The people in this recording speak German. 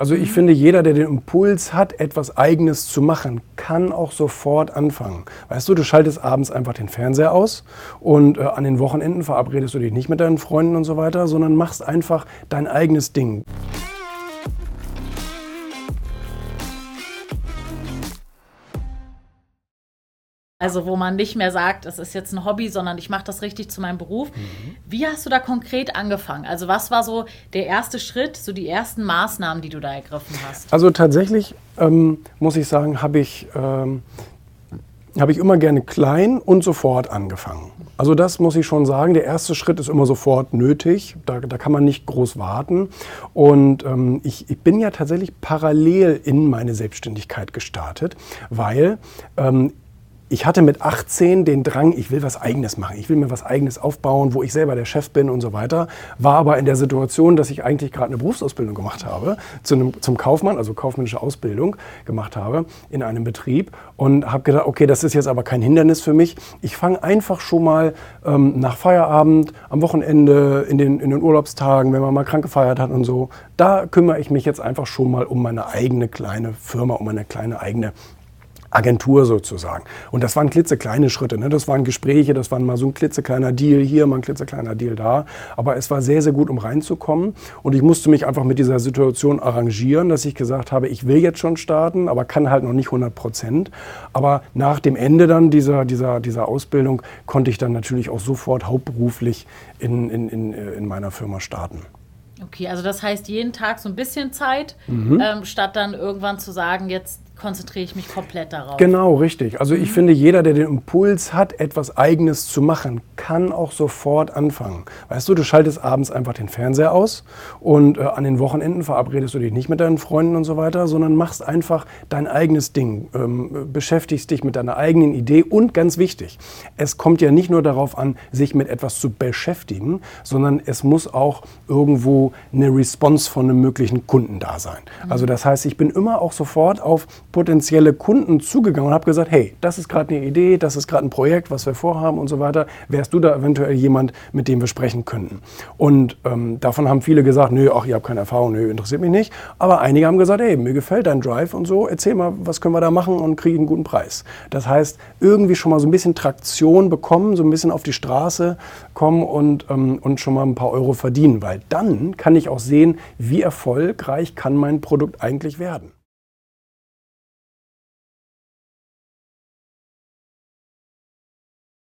Also ich finde, jeder, der den Impuls hat, etwas Eigenes zu machen, kann auch sofort anfangen. Weißt du, du schaltest abends einfach den Fernseher aus und äh, an den Wochenenden verabredest du dich nicht mit deinen Freunden und so weiter, sondern machst einfach dein eigenes Ding. Also wo man nicht mehr sagt, es ist jetzt ein Hobby, sondern ich mache das richtig zu meinem Beruf. Mhm. Wie hast du da konkret angefangen? Also was war so der erste Schritt, so die ersten Maßnahmen, die du da ergriffen hast? Also tatsächlich ähm, muss ich sagen, habe ich, ähm, hab ich immer gerne klein und sofort angefangen. Also das muss ich schon sagen, der erste Schritt ist immer sofort nötig, da, da kann man nicht groß warten. Und ähm, ich, ich, bin ja tatsächlich parallel in meine Selbstständigkeit gestartet, weil ähm, ich hatte mit 18 den Drang, ich will was Eigenes machen, ich will mir was Eigenes aufbauen, wo ich selber der Chef bin und so weiter. War aber in der Situation, dass ich eigentlich gerade eine Berufsausbildung gemacht habe, zu einem, zum Kaufmann, also kaufmännische Ausbildung gemacht habe in einem Betrieb und habe gedacht, okay, das ist jetzt aber kein Hindernis für mich. Ich fange einfach schon mal ähm, nach Feierabend, am Wochenende, in den, in den Urlaubstagen, wenn man mal krank gefeiert hat und so, da kümmere ich mich jetzt einfach schon mal um meine eigene kleine Firma, um meine kleine eigene Agentur sozusagen. Und das waren klitzekleine Schritte. Ne? Das waren Gespräche, das war mal so ein klitzekleiner Deal hier, mal ein klitzekleiner Deal da. Aber es war sehr, sehr gut, um reinzukommen. Und ich musste mich einfach mit dieser Situation arrangieren, dass ich gesagt habe, ich will jetzt schon starten, aber kann halt noch nicht 100 Prozent. Aber nach dem Ende dann dieser, dieser, dieser Ausbildung konnte ich dann natürlich auch sofort hauptberuflich in, in, in, in meiner Firma starten. Okay, also das heißt jeden Tag so ein bisschen Zeit, mhm. ähm, statt dann irgendwann zu sagen, jetzt konzentriere ich mich komplett darauf. Genau, richtig. Also ich mhm. finde, jeder, der den Impuls hat, etwas Eigenes zu machen, kann auch sofort anfangen. Weißt du, du schaltest abends einfach den Fernseher aus und äh, an den Wochenenden verabredest du dich nicht mit deinen Freunden und so weiter, sondern machst einfach dein eigenes Ding, ähm, beschäftigst dich mit deiner eigenen Idee und ganz wichtig, es kommt ja nicht nur darauf an, sich mit etwas zu beschäftigen, sondern es muss auch irgendwo eine Response von einem möglichen Kunden da sein. Mhm. Also das heißt, ich bin immer auch sofort auf potenzielle Kunden zugegangen und habe gesagt, hey, das ist gerade eine Idee, das ist gerade ein Projekt, was wir vorhaben und so weiter. Wärst du da eventuell jemand, mit dem wir sprechen könnten? Und ähm, davon haben viele gesagt, nö, ach, ihr habt keine Erfahrung, nö, interessiert mich nicht. Aber einige haben gesagt, hey, mir gefällt dein Drive und so, erzähl mal, was können wir da machen und kriege einen guten Preis. Das heißt, irgendwie schon mal so ein bisschen Traktion bekommen, so ein bisschen auf die Straße kommen und, ähm, und schon mal ein paar Euro verdienen, weil dann kann ich auch sehen, wie erfolgreich kann mein Produkt eigentlich werden.